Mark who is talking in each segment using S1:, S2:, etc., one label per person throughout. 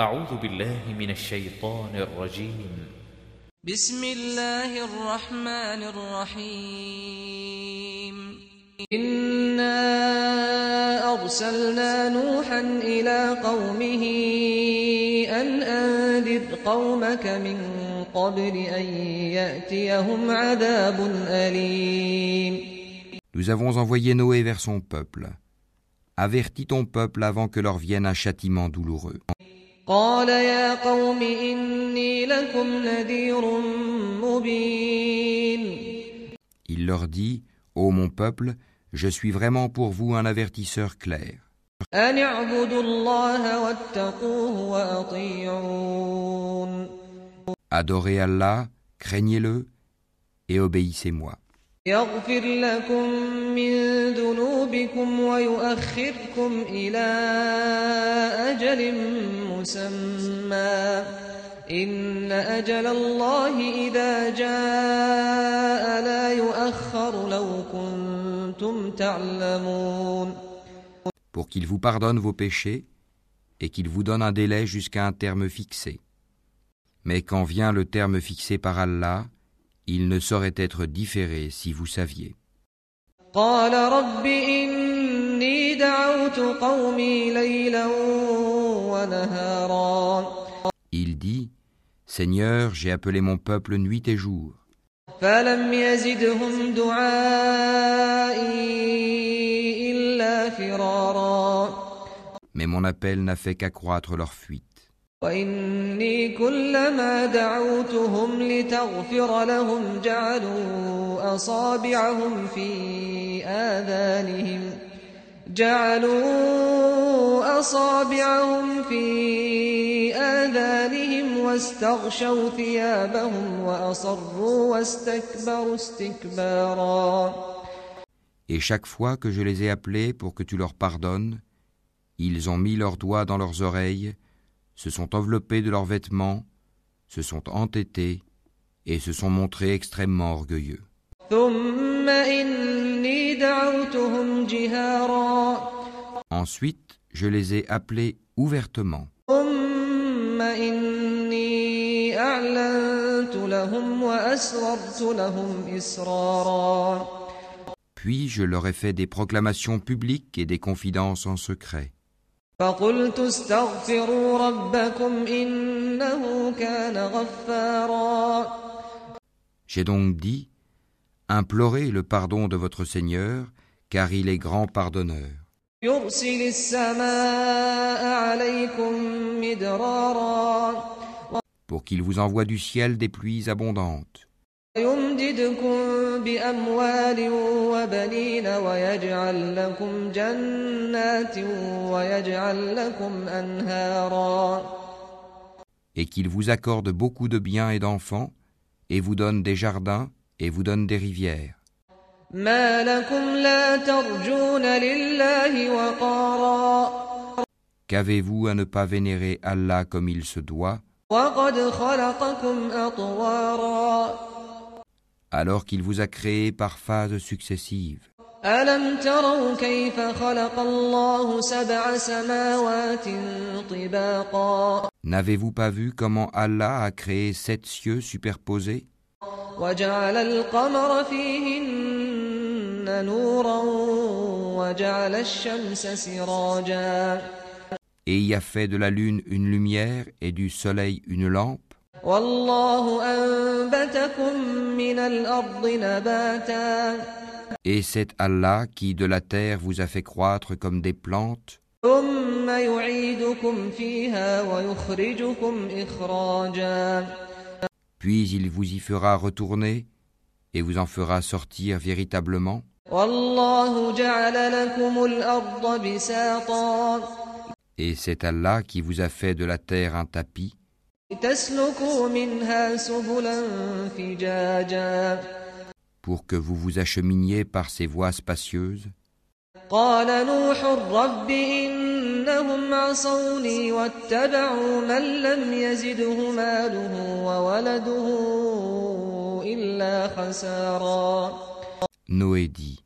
S1: أعوذ بالله من الشيطان الرجيم
S2: بسم الله الرحمن الرحيم إنا أرسلنا نوحا إلى قومه أن أنذر قومك من قبل أن يأتيهم عذاب أليم
S3: Nous avons envoyé Noé vers son peuple. Avertis ton peuple avant que leur vienne un châtiment douloureux.
S2: قال يا قوم إني لكم نذير مبين
S3: Il leur dit Ô mon peuple, je suis vraiment pour vous un avertisseur clair.
S2: أن اعبدوا الله واتقوه وأطيعون
S3: Adorez Allah, craignez-le et obéissez-moi.
S2: يغفر لكم من ذنوبكم ويؤخركم إلى أجل مسمى إن أجل الله إذا جاء لا يؤخر لو كنتم تعلمون
S3: Pour qu'il vous pardonne vos péchés et qu'il vous donne un délai jusqu'à un terme fixé. Mais quand vient le terme fixé par Allah, il ne saurait être différé si vous saviez. Il dit, Seigneur, j'ai appelé mon peuple nuit et jour. Mais mon appel n'a fait qu'accroître leur fuite.
S2: وإني كلما دعوتهم لتغفر لهم جعلوا أصابعهم في آذانهم جعلوا أصابعهم في آذانهم واستغشوا ثيابهم وأصروا واستكبروا استكبارا.
S3: Et chaque fois que je les ai appelés pour que tu leur pardonnes, ils ont mis leurs doigts dans leurs oreilles, se sont enveloppés de leurs vêtements, se sont entêtés et se sont montrés extrêmement orgueilleux. Ensuite, je les ai appelés ouvertement. Puis je leur ai fait des proclamations publiques et des confidences en secret.
S2: فقلت استغفروا ربكم إنه كان غفارا
S3: J'ai donc dit, implorez le pardon de votre Seigneur, car il est grand pardonneur.
S2: يرسل السماء عليكم مدرارا
S3: pour qu'il vous envoie du ciel des pluies abondantes,
S2: ويمددكم بأموال وبنين ويجعل لكم جنات ويجعل لكم أنهارا
S3: et qu'il vous accorde beaucoup de biens et d'enfants, et vous donne des jardins, et vous donne des rivières.
S2: ما لكم لا ترجون لله وقارا
S3: Qu'avez-vous à ne pas vénérer Allah comme il se doit,
S2: وقد خلقكم أطوارا
S3: alors qu'il vous a créé par phases successives
S2: ألم تروا كيف خلق الله سبع سماوات طباقا
S3: N'avez-vous pas vu comment Allah a créé sept cieux superposés
S2: وجعل القمر فيهن نورا وجعل الشمس سراجا
S3: et y a fait de la lune une lumière et du soleil une lampe Et c'est Allah qui de la terre vous a fait croître comme des plantes. Puis il vous y fera retourner et vous en fera sortir véritablement. Et c'est Allah qui vous a fait de la terre un tapis pour que vous vous acheminiez par ces voies spacieuses. Noé dit,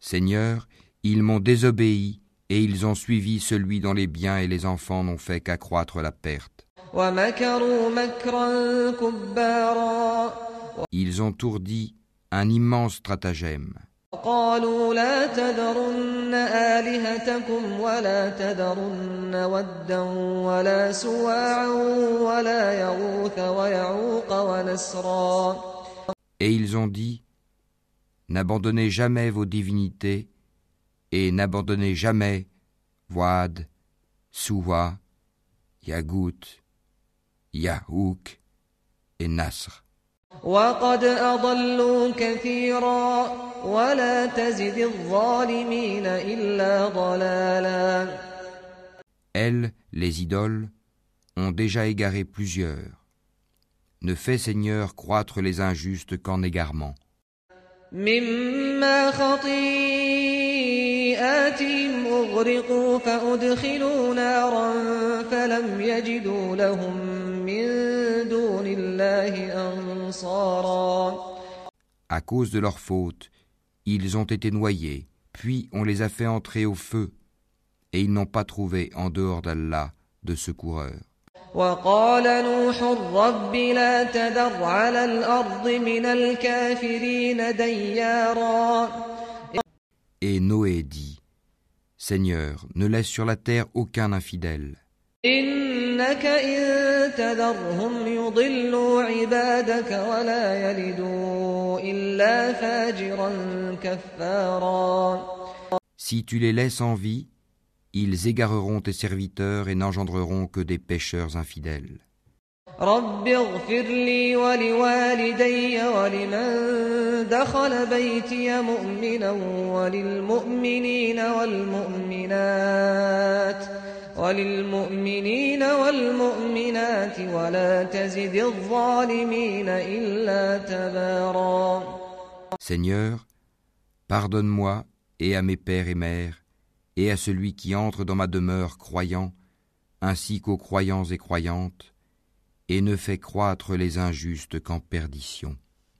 S3: Seigneur, ils m'ont désobéi et ils ont suivi celui dont les biens et les enfants n'ont fait qu'accroître la perte.
S2: ومكروا مكرا كبارا
S3: Ils ont ourdi un immense stratagème.
S2: قالوا لا تذرن آلهتكم ولا تذرن ودا ولا سواعا ولا يغوث ويعوق ونسرا
S3: Et ils ont dit N'abandonnez jamais vos divinités et n'abandonnez jamais Wad, Suwa, Yagout, Yahouk et Nasr.
S2: وقد أضلوا كثيرا ولا تزد الظالمين إلا ضلالا
S3: Elles, les idoles, ont déjà égaré plusieurs. Ne fais Seigneur croître les injustes qu'en égarement.
S2: مما خطيئاتهم أغرقوا فأدخلوا نارا فلم يجدوا لهم من دون الله أنصارا
S3: À cause de leur faute, ils ont été noyés, puis on les a fait entrer au feu, et ils n'ont pas trouvé en dehors d'Allah de secoureurs.
S2: وقال نوح رب لا تذر على الأرض من الكافرين ديارا
S3: Et Noé dit Seigneur, ne laisse sur la terre aucun infidèle. Si tu les laisses en vie, ils égareront tes serviteurs et n'engendreront que des pécheurs infidèles.
S2: رب اغفر لي ولوالدي ولمن دخل بيتي مؤمنا وللمؤمنين والمؤمنات وللمؤمنين والمؤمنات ولا تزد الظالمين إلا تبارا
S3: Seigneur, pardonne-moi et à mes pères et mères, et à celui qui entre dans ma demeure croyant, ainsi qu'aux croyants et croyantes, et ne fais croître les injustes qu'en perdition.